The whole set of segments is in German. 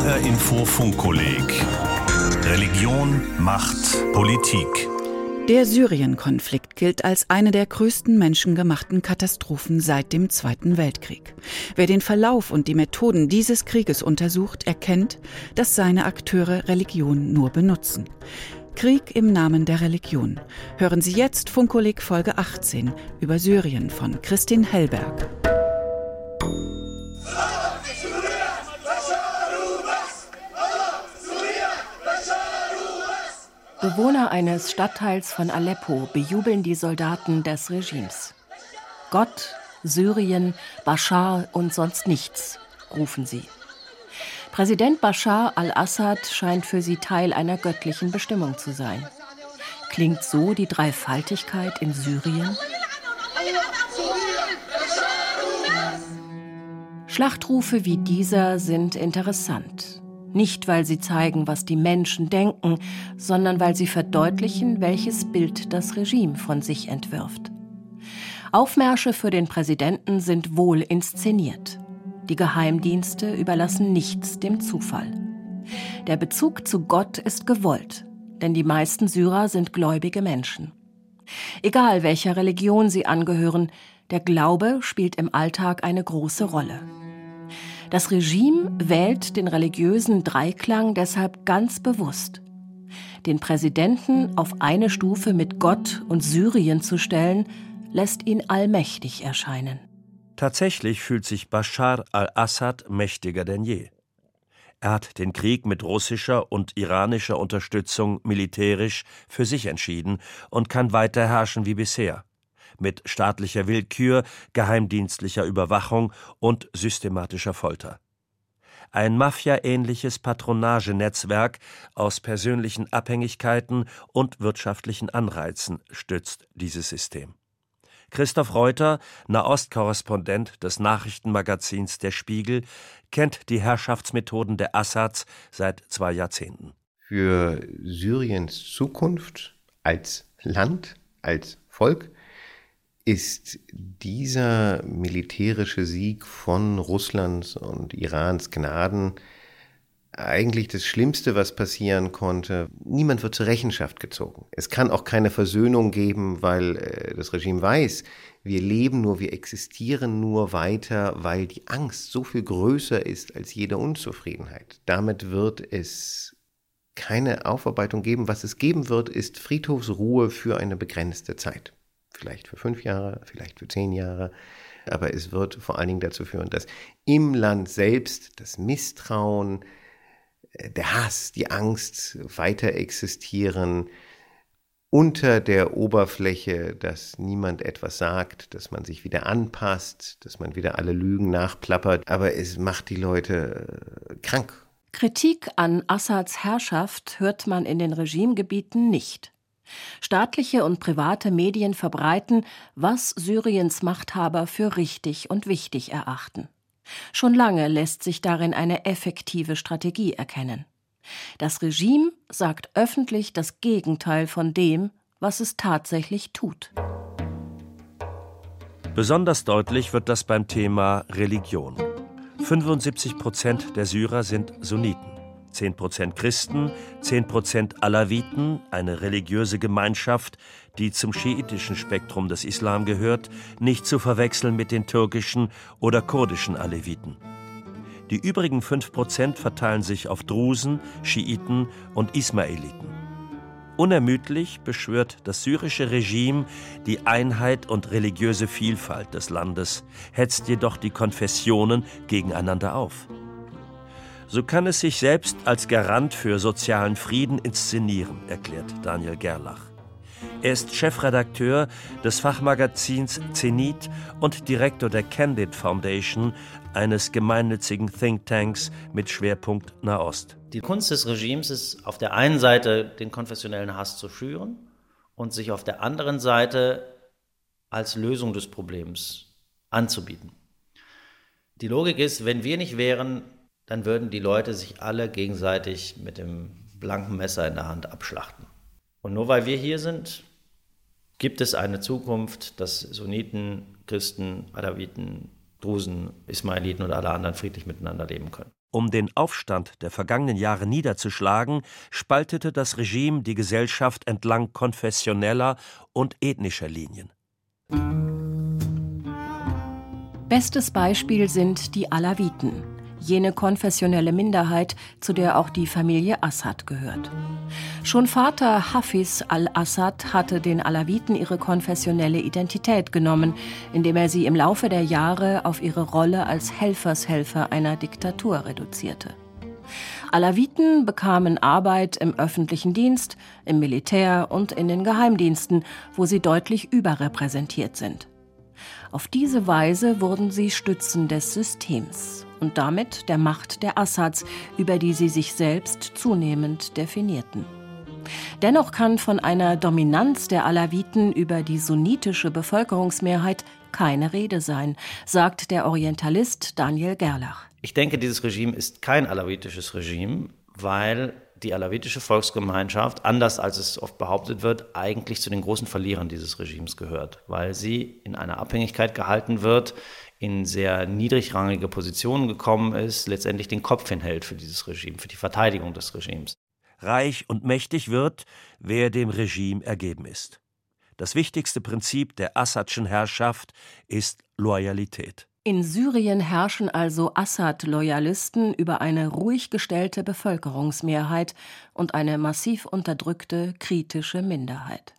HR Info Funkkolleg Religion, Macht, Politik. Der Syrien-Konflikt gilt als eine der größten menschengemachten Katastrophen seit dem Zweiten Weltkrieg. Wer den Verlauf und die Methoden dieses Krieges untersucht, erkennt, dass seine Akteure Religion nur benutzen. Krieg im Namen der Religion. Hören Sie jetzt Funkkolleg Folge 18 über Syrien von Christine Hellberg. Bewohner eines Stadtteils von Aleppo bejubeln die Soldaten des Regimes. Gott, Syrien, Bashar und sonst nichts, rufen sie. Präsident Bashar al-Assad scheint für sie Teil einer göttlichen Bestimmung zu sein. Klingt so die Dreifaltigkeit in Syrien? Schlachtrufe wie dieser sind interessant. Nicht, weil sie zeigen, was die Menschen denken, sondern weil sie verdeutlichen, welches Bild das Regime von sich entwirft. Aufmärsche für den Präsidenten sind wohl inszeniert. Die Geheimdienste überlassen nichts dem Zufall. Der Bezug zu Gott ist gewollt, denn die meisten Syrer sind gläubige Menschen. Egal welcher Religion sie angehören, der Glaube spielt im Alltag eine große Rolle. Das Regime wählt den religiösen Dreiklang deshalb ganz bewusst. Den Präsidenten auf eine Stufe mit Gott und Syrien zu stellen, lässt ihn allmächtig erscheinen. Tatsächlich fühlt sich Bashar al-Assad mächtiger denn je. Er hat den Krieg mit russischer und iranischer Unterstützung militärisch für sich entschieden und kann weiter herrschen wie bisher mit staatlicher Willkür, geheimdienstlicher Überwachung und systematischer Folter. Ein mafiaähnliches Patronagenetzwerk aus persönlichen Abhängigkeiten und wirtschaftlichen Anreizen stützt dieses System. Christoph Reuter, Nahostkorrespondent des Nachrichtenmagazins Der Spiegel, kennt die Herrschaftsmethoden der Assads seit zwei Jahrzehnten. Für Syriens Zukunft als Land, als Volk ist dieser militärische Sieg von Russlands und Irans Gnaden eigentlich das Schlimmste, was passieren konnte. Niemand wird zur Rechenschaft gezogen. Es kann auch keine Versöhnung geben, weil äh, das Regime weiß, wir leben nur, wir existieren nur weiter, weil die Angst so viel größer ist als jede Unzufriedenheit. Damit wird es keine Aufarbeitung geben. Was es geben wird, ist Friedhofsruhe für eine begrenzte Zeit vielleicht für fünf Jahre, vielleicht für zehn Jahre. Aber es wird vor allen Dingen dazu führen, dass im Land selbst das Misstrauen, äh, der Hass, die Angst weiter existieren, unter der Oberfläche, dass niemand etwas sagt, dass man sich wieder anpasst, dass man wieder alle Lügen nachplappert, aber es macht die Leute äh, krank. Kritik an Assads Herrschaft hört man in den Regimegebieten nicht. Staatliche und private Medien verbreiten, was Syriens Machthaber für richtig und wichtig erachten. Schon lange lässt sich darin eine effektive Strategie erkennen. Das Regime sagt öffentlich das Gegenteil von dem, was es tatsächlich tut. Besonders deutlich wird das beim Thema Religion. 75 Prozent der Syrer sind Sunniten. 10% Christen, 10% Alawiten, eine religiöse Gemeinschaft, die zum schiitischen Spektrum des Islam gehört, nicht zu verwechseln mit den türkischen oder kurdischen Aleviten. Die übrigen 5% verteilen sich auf Drusen, Schiiten und Ismailiten. Unermüdlich beschwört das syrische Regime die Einheit und religiöse Vielfalt des Landes, hetzt jedoch die Konfessionen gegeneinander auf so kann es sich selbst als Garant für sozialen Frieden inszenieren, erklärt Daniel Gerlach. Er ist Chefredakteur des Fachmagazins Zenit und Direktor der Candid Foundation, eines gemeinnützigen Thinktanks mit Schwerpunkt Nahost. Die Kunst des Regimes ist auf der einen Seite den konfessionellen Hass zu schüren und sich auf der anderen Seite als Lösung des Problems anzubieten. Die Logik ist, wenn wir nicht wären, dann würden die Leute sich alle gegenseitig mit dem blanken Messer in der Hand abschlachten. Und nur weil wir hier sind, gibt es eine Zukunft, dass Sunniten, Christen, Alawiten, Drusen, Ismailiten und alle anderen friedlich miteinander leben können. Um den Aufstand der vergangenen Jahre niederzuschlagen, spaltete das Regime die Gesellschaft entlang konfessioneller und ethnischer Linien. Bestes Beispiel sind die Alawiten, jene konfessionelle Minderheit, zu der auch die Familie Assad gehört. Schon Vater Hafiz al-Assad hatte den Alawiten ihre konfessionelle Identität genommen, indem er sie im Laufe der Jahre auf ihre Rolle als Helfershelfer einer Diktatur reduzierte. Alawiten bekamen Arbeit im öffentlichen Dienst, im Militär und in den Geheimdiensten, wo sie deutlich überrepräsentiert sind. Auf diese Weise wurden sie Stützen des Systems und damit der Macht der Assads, über die sie sich selbst zunehmend definierten. Dennoch kann von einer Dominanz der Alawiten über die sunnitische Bevölkerungsmehrheit keine Rede sein, sagt der Orientalist Daniel Gerlach. Ich denke, dieses Regime ist kein alawitisches Regime, weil die alawitische Volksgemeinschaft, anders als es oft behauptet wird, eigentlich zu den großen Verlierern dieses Regimes gehört, weil sie in einer Abhängigkeit gehalten wird, in sehr niedrigrangige Positionen gekommen ist, letztendlich den Kopf hinhält für dieses Regime, für die Verteidigung des Regimes. Reich und mächtig wird, wer dem Regime ergeben ist. Das wichtigste Prinzip der Assadschen Herrschaft ist Loyalität. In Syrien herrschen also Assad-Loyalisten über eine ruhig gestellte Bevölkerungsmehrheit und eine massiv unterdrückte kritische Minderheit.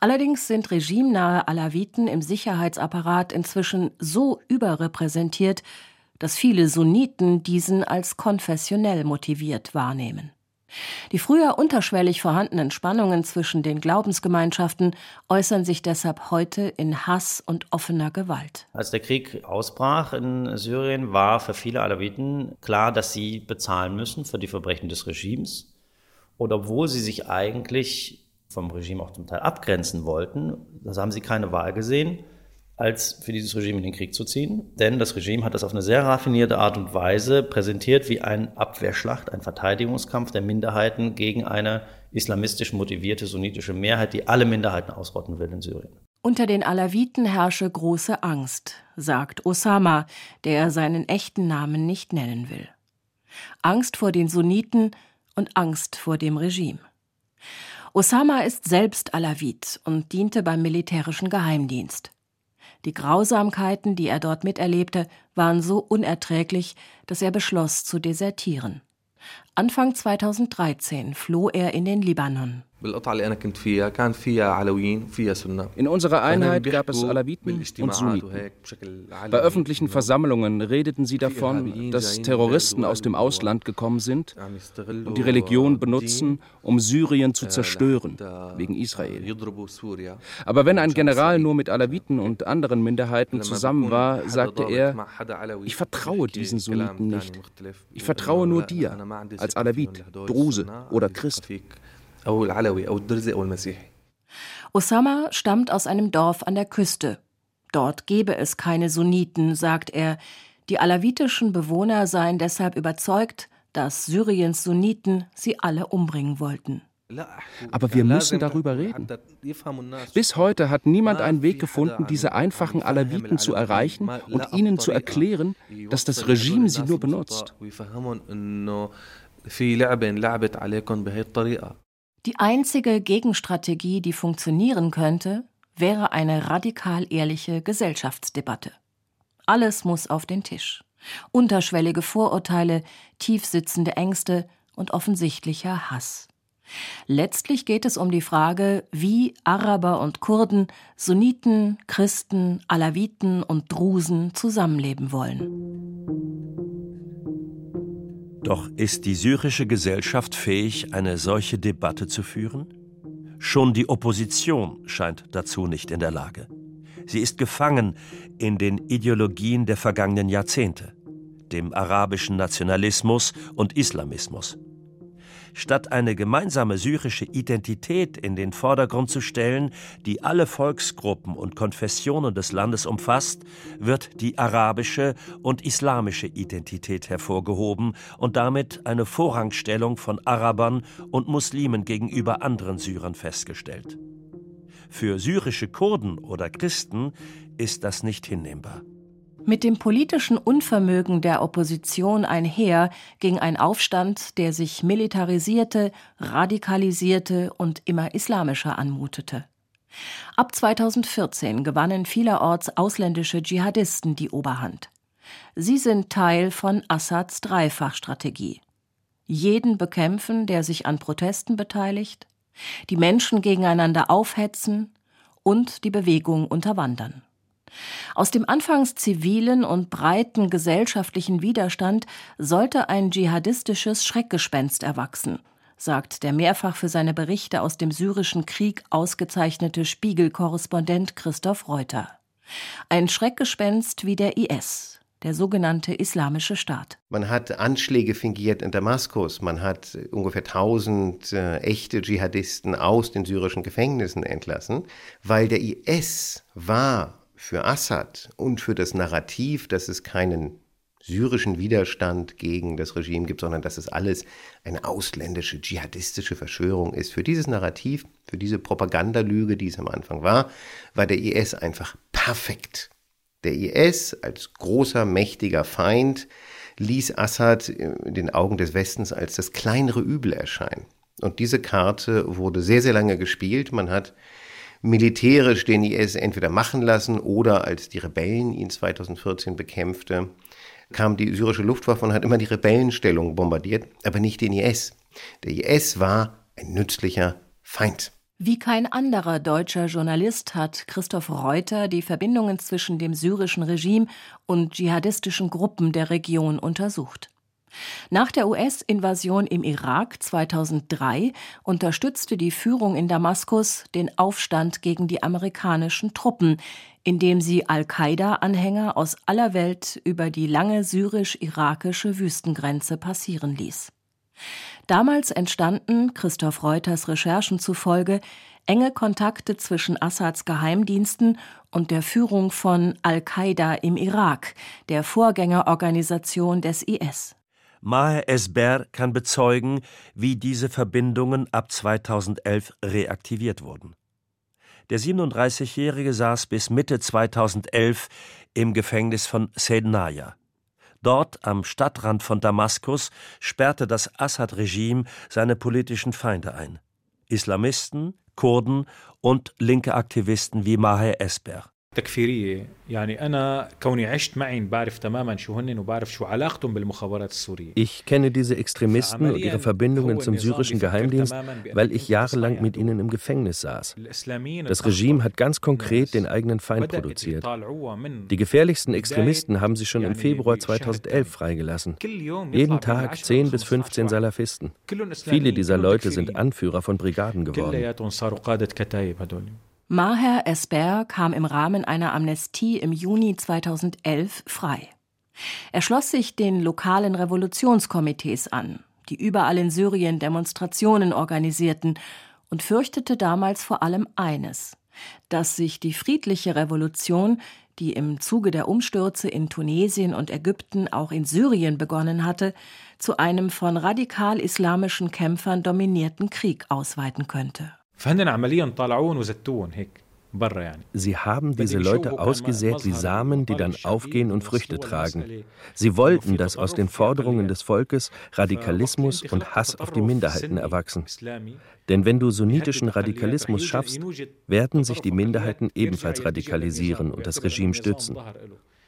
Allerdings sind regimenahe Alawiten im Sicherheitsapparat inzwischen so überrepräsentiert, dass viele Sunniten diesen als konfessionell motiviert wahrnehmen. Die früher unterschwellig vorhandenen Spannungen zwischen den Glaubensgemeinschaften äußern sich deshalb heute in Hass und offener Gewalt. Als der Krieg ausbrach in Syrien, war für viele Alawiten klar, dass sie bezahlen müssen für die Verbrechen des Regimes. Und obwohl sie sich eigentlich vom Regime auch zum Teil abgrenzen wollten, das haben sie keine Wahl gesehen, als für dieses Regime in den Krieg zu ziehen. Denn das Regime hat das auf eine sehr raffinierte Art und Weise präsentiert wie eine Abwehrschlacht, ein Verteidigungskampf der Minderheiten gegen eine islamistisch motivierte sunnitische Mehrheit, die alle Minderheiten ausrotten will in Syrien. Unter den Alawiten herrsche große Angst, sagt Osama, der seinen echten Namen nicht nennen will. Angst vor den Sunniten und Angst vor dem Regime. Osama ist selbst Alawit und diente beim militärischen Geheimdienst. Die Grausamkeiten, die er dort miterlebte, waren so unerträglich, dass er beschloss zu desertieren. Anfang 2013 floh er in den Libanon. In unserer Einheit gab es Alawiten und Sunniten. Bei öffentlichen Versammlungen redeten sie davon, dass Terroristen aus dem Ausland gekommen sind und die Religion benutzen, um Syrien zu zerstören, wegen Israel. Aber wenn ein General nur mit Alawiten und anderen Minderheiten zusammen war, sagte er, ich vertraue diesen Sunniten nicht. Ich vertraue nur dir, als Alawit, Druse oder Christ. Osama stammt aus einem Dorf an der Küste. Dort gebe es keine Sunniten, sagt er. Die alawitischen Bewohner seien deshalb überzeugt, dass Syriens Sunniten sie alle umbringen wollten. Aber wir müssen darüber reden. Bis heute hat niemand einen Weg gefunden, diese einfachen Alawiten zu erreichen und ihnen zu erklären, dass das Regime sie nur benutzt. Die einzige Gegenstrategie, die funktionieren könnte, wäre eine radikal ehrliche Gesellschaftsdebatte. Alles muss auf den Tisch. Unterschwellige Vorurteile, tiefsitzende Ängste und offensichtlicher Hass. Letztlich geht es um die Frage, wie Araber und Kurden, Sunniten, Christen, Alawiten und Drusen zusammenleben wollen. Doch ist die syrische Gesellschaft fähig, eine solche Debatte zu führen? Schon die Opposition scheint dazu nicht in der Lage. Sie ist gefangen in den Ideologien der vergangenen Jahrzehnte, dem arabischen Nationalismus und Islamismus. Statt eine gemeinsame syrische Identität in den Vordergrund zu stellen, die alle Volksgruppen und Konfessionen des Landes umfasst, wird die arabische und islamische Identität hervorgehoben und damit eine Vorrangstellung von Arabern und Muslimen gegenüber anderen Syrern festgestellt. Für syrische Kurden oder Christen ist das nicht hinnehmbar. Mit dem politischen Unvermögen der Opposition einher ging ein Aufstand, der sich militarisierte, radikalisierte und immer islamischer anmutete. Ab 2014 gewannen vielerorts ausländische Dschihadisten die Oberhand. Sie sind Teil von Assads Dreifachstrategie. Jeden bekämpfen, der sich an Protesten beteiligt, die Menschen gegeneinander aufhetzen und die Bewegung unterwandern. Aus dem anfangs zivilen und breiten gesellschaftlichen Widerstand sollte ein dschihadistisches Schreckgespenst erwachsen, sagt der mehrfach für seine Berichte aus dem syrischen Krieg ausgezeichnete Spiegelkorrespondent Christoph Reuter. Ein Schreckgespenst wie der IS, der sogenannte Islamische Staat. Man hat Anschläge fingiert in Damaskus, man hat ungefähr 1000 äh, echte Dschihadisten aus den syrischen Gefängnissen entlassen, weil der IS war für Assad und für das Narrativ, dass es keinen syrischen Widerstand gegen das Regime gibt, sondern dass es alles eine ausländische, dschihadistische Verschwörung ist. Für dieses Narrativ, für diese Propagandalüge, die es am Anfang war, war der IS einfach perfekt. Der IS als großer, mächtiger Feind ließ Assad in den Augen des Westens als das kleinere Übel erscheinen. Und diese Karte wurde sehr, sehr lange gespielt. Man hat militärisch den IS entweder machen lassen oder als die Rebellen ihn 2014 bekämpfte, kam die syrische Luftwaffe und hat immer die Rebellenstellung bombardiert, aber nicht den IS. Der IS war ein nützlicher Feind. Wie kein anderer deutscher Journalist hat Christoph Reuter die Verbindungen zwischen dem syrischen Regime und dschihadistischen Gruppen der Region untersucht. Nach der US-Invasion im Irak 2003 unterstützte die Führung in Damaskus den Aufstand gegen die amerikanischen Truppen, indem sie Al-Qaida-Anhänger aus aller Welt über die lange syrisch-irakische Wüstengrenze passieren ließ. Damals entstanden, Christoph Reuters Recherchen zufolge, enge Kontakte zwischen Assads Geheimdiensten und der Führung von Al-Qaida im Irak, der Vorgängerorganisation des IS. Maher Esber kann bezeugen, wie diese Verbindungen ab 2011 reaktiviert wurden. Der 37-Jährige saß bis Mitte 2011 im Gefängnis von Sednaya. Dort am Stadtrand von Damaskus sperrte das Assad-Regime seine politischen Feinde ein. Islamisten, Kurden und linke Aktivisten wie Maher Esber. تكفيريه يعني انا كوني عشت معهم بعرف تماما شو هن وبعرف شو علاقتهم بالمخابرات السوريه Ich kenne diese Extremisten und ihre Verbindungen zum syrischen Geheimdienst, weil ich jahrelang mit ihnen im Gefängnis saß. Das Regime hat ganz konkret den eigenen Feind produziert. Die gefährlichsten Extremisten haben sie schon im Februar 2011 freigelassen. Jeden Tag 10 bis 15 Salafisten. Viele dieser Leute sind Anführer von Brigaden geworden. Maher Esper kam im Rahmen einer Amnestie im Juni 2011 frei. Er schloss sich den lokalen Revolutionskomitees an, die überall in Syrien Demonstrationen organisierten und fürchtete damals vor allem eines, dass sich die friedliche Revolution, die im Zuge der Umstürze in Tunesien und Ägypten auch in Syrien begonnen hatte, zu einem von radikal islamischen Kämpfern dominierten Krieg ausweiten könnte. Sie haben diese Leute ausgesät wie Samen, die dann aufgehen und Früchte tragen. Sie wollten, dass aus den Forderungen des Volkes Radikalismus und Hass auf die Minderheiten erwachsen. Denn wenn du sunnitischen Radikalismus schaffst, werden sich die Minderheiten ebenfalls radikalisieren und das Regime stützen.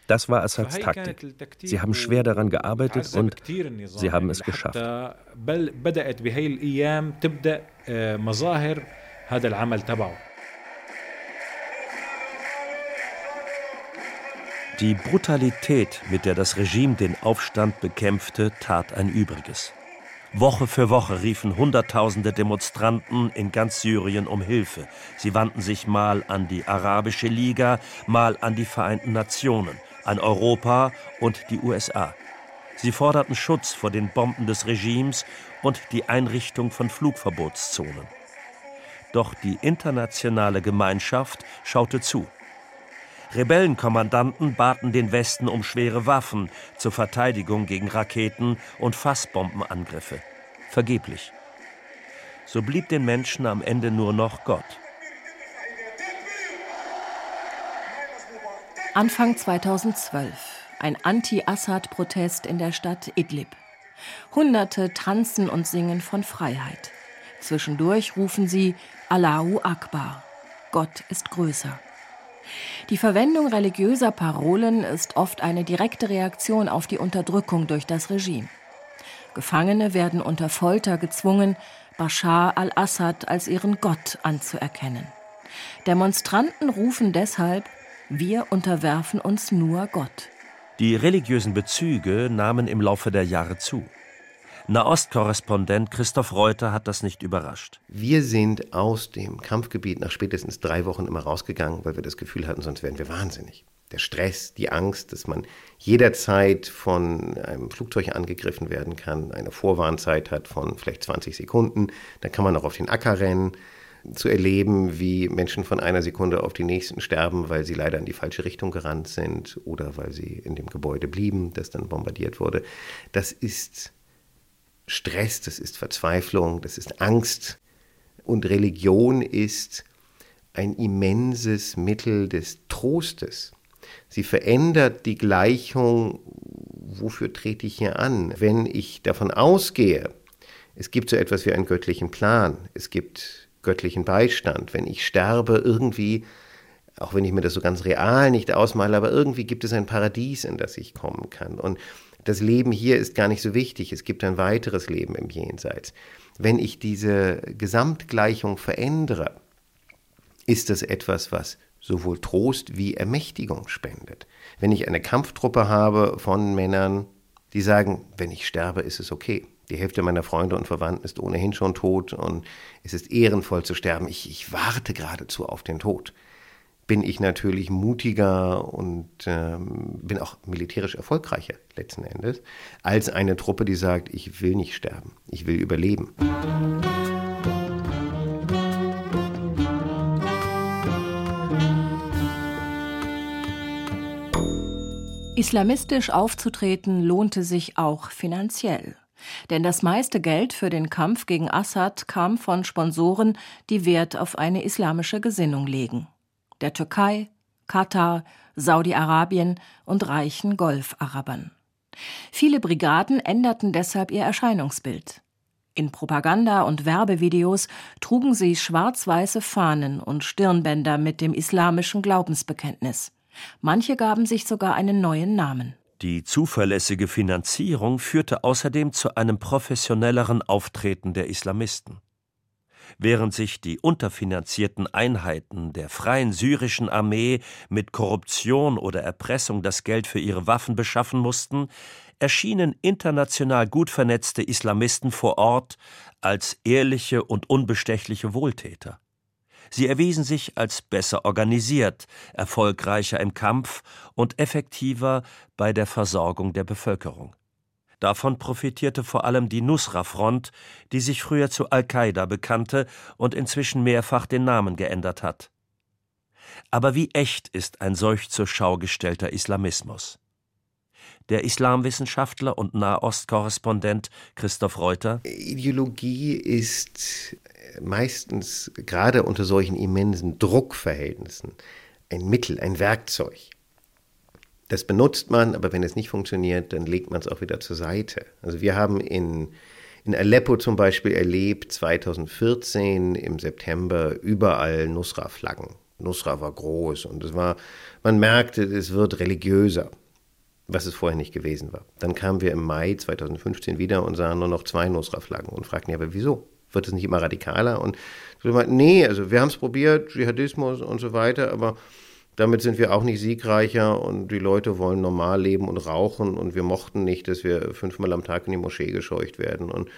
Das war Assads Taktik. Sie haben schwer daran gearbeitet und sie haben es geschafft. هذا العمل تبعه Die Brutalität, mit der das Regime den Aufstand bekämpfte, tat ein Übriges. Woche für Woche riefen Hunderttausende Demonstranten in ganz Syrien um Hilfe. Sie wandten sich mal an die Arabische Liga, mal an die Vereinten Nationen, an Europa und die USA. Sie forderten Schutz vor den Bomben des Regimes und die Einrichtung von Flugverbotszonen. Doch die internationale Gemeinschaft schaute zu. Rebellenkommandanten baten den Westen um schwere Waffen zur Verteidigung gegen Raketen und Fassbombenangriffe. Vergeblich. So blieb den Menschen am Ende nur noch Gott. Anfang 2012 ein Anti-Assad-Protest in der Stadt Idlib. Hunderte tanzen und singen von Freiheit. Zwischendurch rufen sie Allahu Akbar. Gott ist größer. Die Verwendung religiöser Parolen ist oft eine direkte Reaktion auf die Unterdrückung durch das Regime. Gefangene werden unter Folter gezwungen, Bashar al-Assad als ihren Gott anzuerkennen. Demonstranten rufen deshalb, wir unterwerfen uns nur Gott. Die religiösen Bezüge nahmen im Laufe der Jahre zu. Nahostkorrespondent Christoph Reuter hat das nicht überrascht. Wir sind aus dem Kampfgebiet nach spätestens drei Wochen immer rausgegangen, weil wir das Gefühl hatten, sonst wären wir wahnsinnig. Der Stress, die Angst, dass man jederzeit von einem Flugzeug angegriffen werden kann, eine Vorwarnzeit hat von vielleicht 20 Sekunden, dann kann man auch auf den Acker rennen zu erleben, wie Menschen von einer Sekunde auf die nächsten sterben, weil sie leider in die falsche Richtung gerannt sind oder weil sie in dem Gebäude blieben, das dann bombardiert wurde. Das ist Stress, das ist Verzweiflung, das ist Angst. Und Religion ist ein immenses Mittel des Trostes. Sie verändert die Gleichung, wofür trete ich hier an? Wenn ich davon ausgehe, es gibt so etwas wie einen göttlichen Plan, es gibt göttlichen Beistand, wenn ich sterbe, irgendwie, auch wenn ich mir das so ganz real nicht ausmale, aber irgendwie gibt es ein Paradies, in das ich kommen kann. Und das Leben hier ist gar nicht so wichtig, es gibt ein weiteres Leben im Jenseits. Wenn ich diese Gesamtgleichung verändere, ist das etwas, was sowohl Trost wie Ermächtigung spendet. Wenn ich eine Kampftruppe habe von Männern, die sagen, wenn ich sterbe, ist es okay. Die Hälfte meiner Freunde und Verwandten ist ohnehin schon tot und es ist ehrenvoll zu sterben. Ich, ich warte geradezu auf den Tod bin ich natürlich mutiger und ähm, bin auch militärisch erfolgreicher letzten Endes, als eine Truppe, die sagt, ich will nicht sterben, ich will überleben. Islamistisch aufzutreten lohnte sich auch finanziell. Denn das meiste Geld für den Kampf gegen Assad kam von Sponsoren, die Wert auf eine islamische Gesinnung legen der Türkei, Katar, Saudi-Arabien und reichen Golfarabern. Viele Brigaden änderten deshalb ihr Erscheinungsbild. In Propaganda- und Werbevideos trugen sie schwarz-weiße Fahnen und Stirnbänder mit dem islamischen Glaubensbekenntnis. Manche gaben sich sogar einen neuen Namen. Die zuverlässige Finanzierung führte außerdem zu einem professionelleren Auftreten der Islamisten während sich die unterfinanzierten Einheiten der freien syrischen Armee mit Korruption oder Erpressung das Geld für ihre Waffen beschaffen mussten, erschienen international gut vernetzte Islamisten vor Ort als ehrliche und unbestechliche Wohltäter. Sie erwiesen sich als besser organisiert, erfolgreicher im Kampf und effektiver bei der Versorgung der Bevölkerung. Davon profitierte vor allem die Nusra-Front, die sich früher zu Al-Qaida bekannte und inzwischen mehrfach den Namen geändert hat. Aber wie echt ist ein solch zur Schau gestellter Islamismus? Der Islamwissenschaftler und Nahostkorrespondent Christoph Reuter. Ideologie ist meistens gerade unter solchen immensen Druckverhältnissen ein Mittel, ein Werkzeug. Das benutzt man, aber wenn es nicht funktioniert, dann legt man es auch wieder zur Seite. Also wir haben in, in Aleppo zum Beispiel erlebt, 2014 im September überall Nusra-Flaggen. Nusra war groß und es war, man merkte, es wird religiöser, was es vorher nicht gewesen war. Dann kamen wir im Mai 2015 wieder und sahen nur noch zwei Nusra-Flaggen und fragten, ja, aber wieso? Wird es nicht immer radikaler? Und nee, also wir haben es probiert, Dschihadismus und so weiter, aber damit sind wir auch nicht siegreicher und die Leute wollen normal leben und rauchen und wir mochten nicht, dass wir fünfmal am Tag in die Moschee gescheucht werden. Und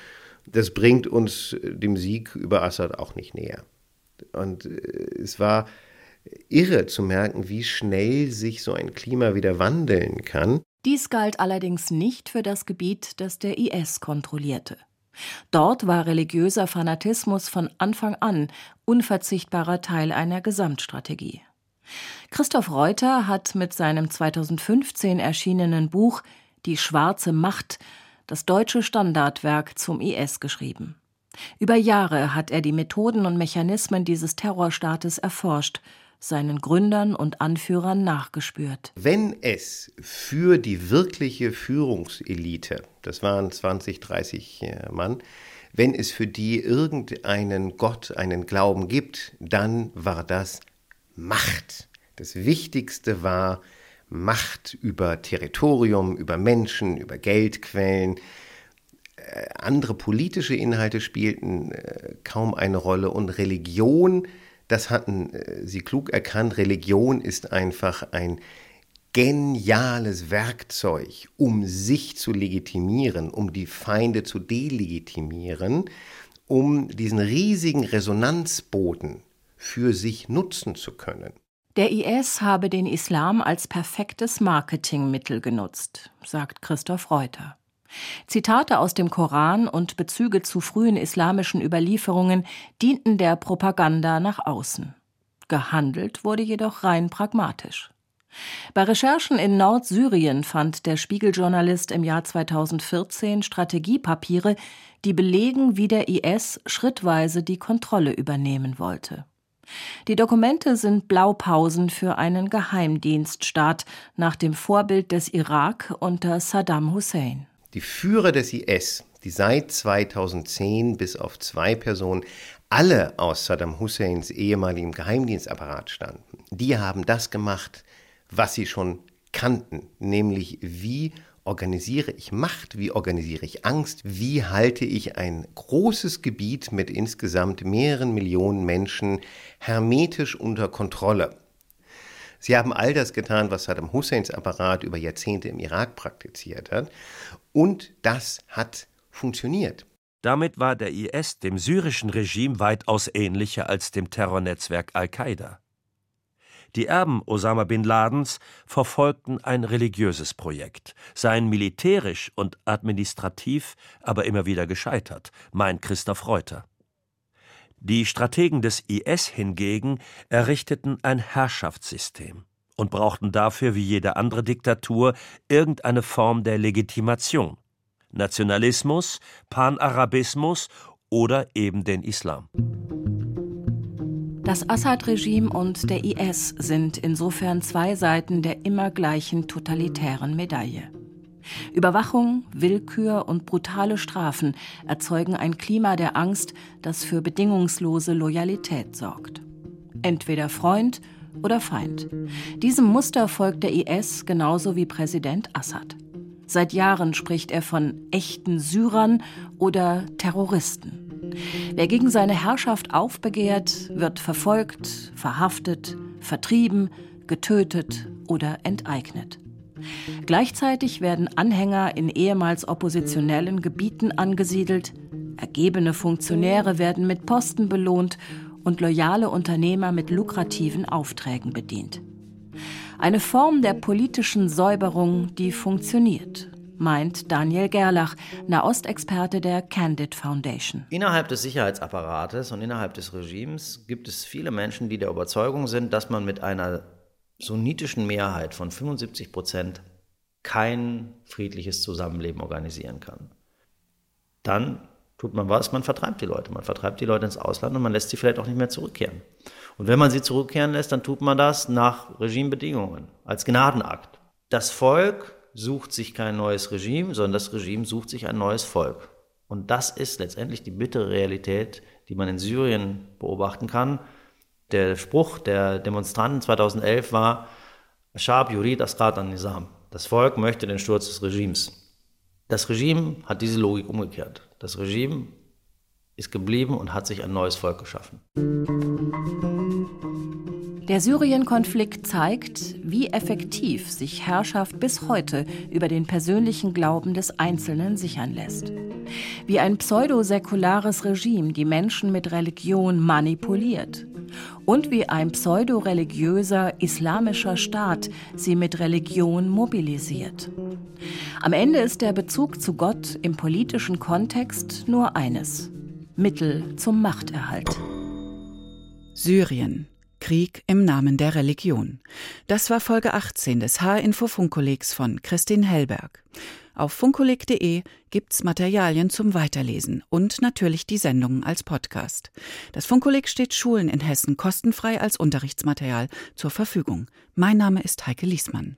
das bringt uns dem Sieg über Assad auch nicht näher. Und äh, es war irre zu merken, wie schnell sich so ein Klima wieder wandeln kann. Dies galt allerdings nicht für das Gebiet, das der IS kontrollierte. Dort war religiöser Fanatismus von Anfang an unverzichtbarer Teil einer Gesamtstrategie. Christoph Reuter hat mit seinem 2015 erschienenen Buch Die schwarze Macht das deutsche Standardwerk zum IS geschrieben. Über Jahre hat er die Methoden und Mechanismen dieses Terrorstaates erforscht, seinen Gründern und Anführern nachgespürt. Wenn es für die wirkliche Führungselite, das waren 20, 30 äh, Mann, wenn es für die irgendeinen Gott, einen Glauben gibt, dann war das Macht. Das Wichtigste war Macht über Territorium, über Menschen, über Geldquellen. Äh, andere politische Inhalte spielten äh, kaum eine Rolle und Religion, das hatten äh, sie klug erkannt, Religion ist einfach ein geniales Werkzeug, um sich zu legitimieren, um die Feinde zu delegitimieren, um diesen riesigen Resonanzboden für sich nutzen zu können. Der IS habe den Islam als perfektes Marketingmittel genutzt, sagt Christoph Reuter. Zitate aus dem Koran und Bezüge zu frühen islamischen Überlieferungen dienten der Propaganda nach außen. Gehandelt wurde jedoch rein pragmatisch. Bei Recherchen in Nordsyrien fand der Spiegeljournalist im Jahr 2014 Strategiepapiere, die belegen, wie der IS schrittweise die Kontrolle übernehmen wollte. Die Dokumente sind Blaupausen für einen Geheimdienststaat nach dem Vorbild des Irak unter Saddam Hussein. Die Führer des IS, die seit 2010 bis auf zwei Personen alle aus Saddam Husseins ehemaligem Geheimdienstapparat standen, die haben das gemacht, was sie schon kannten, nämlich wie organisiere ich Macht, wie organisiere ich Angst, wie halte ich ein großes Gebiet mit insgesamt mehreren Millionen Menschen hermetisch unter Kontrolle. Sie haben all das getan, was Saddam Husseins Apparat über Jahrzehnte im Irak praktiziert hat, und das hat funktioniert. Damit war der IS dem syrischen Regime weitaus ähnlicher als dem Terrornetzwerk Al-Qaida. Die Erben Osama bin Ladens verfolgten ein religiöses Projekt, seien militärisch und administrativ aber immer wieder gescheitert, meint Christoph Reuter. Die Strategen des IS hingegen errichteten ein Herrschaftssystem und brauchten dafür wie jede andere Diktatur irgendeine Form der Legitimation. Nationalismus, Panarabismus oder eben den Islam. Das Assad-Regime und der IS sind insofern zwei Seiten der immer gleichen totalitären Medaille. Überwachung, Willkür und brutale Strafen erzeugen ein Klima der Angst, das für bedingungslose Loyalität sorgt. Entweder Freund oder Feind. Diesem Muster folgt der IS genauso wie Präsident Assad. Seit Jahren spricht er von echten Syrern oder Terroristen. Wer gegen seine Herrschaft aufbegehrt, wird verfolgt, verhaftet, vertrieben, getötet oder enteignet. Gleichzeitig werden Anhänger in ehemals oppositionellen Gebieten angesiedelt, ergebene Funktionäre werden mit Posten belohnt und loyale Unternehmer mit lukrativen Aufträgen bedient. Eine Form der politischen Säuberung, die funktioniert meint Daniel Gerlach, Nahostexperte der Candid Foundation. Innerhalb des Sicherheitsapparates und innerhalb des Regimes gibt es viele Menschen, die der Überzeugung sind, dass man mit einer sunnitischen Mehrheit von 75 Prozent kein friedliches Zusammenleben organisieren kann. Dann tut man was, man vertreibt die Leute. Man vertreibt die Leute ins Ausland und man lässt sie vielleicht auch nicht mehr zurückkehren. Und wenn man sie zurückkehren lässt, dann tut man das nach Regimebedingungen, als Gnadenakt. Das Volk sucht sich kein neues Regime, sondern das Regime sucht sich ein neues Volk. Und das ist letztendlich die bittere Realität, die man in Syrien beobachten kann. Der Spruch der Demonstranten 2011 war, Shab Yurid Asqat an-Nizam. Das Volk möchte den Sturz des Regimes. Das Regime hat diese Logik umgekehrt. Das Regime ist geblieben und hat sich ein neues Volk geschaffen. Der Syrien-Konflikt zeigt, wie effektiv sich Herrschaft bis heute über den persönlichen Glauben des Einzelnen sichern lässt. Wie ein pseudosäkulares Regime die Menschen mit Religion manipuliert. Und wie ein pseudoreligiöser islamischer Staat sie mit Religion mobilisiert. Am Ende ist der Bezug zu Gott im politischen Kontext nur eines. Mittel zum Machterhalt. Syrien Krieg im Namen der Religion. Das war Folge 18 des H-Info Funkkollegs von Christine Hellberg. Auf funkoleg.de gibt's Materialien zum Weiterlesen und natürlich die Sendungen als Podcast. Das Funkkolleg steht Schulen in Hessen kostenfrei als Unterrichtsmaterial zur Verfügung. Mein Name ist Heike Liesmann.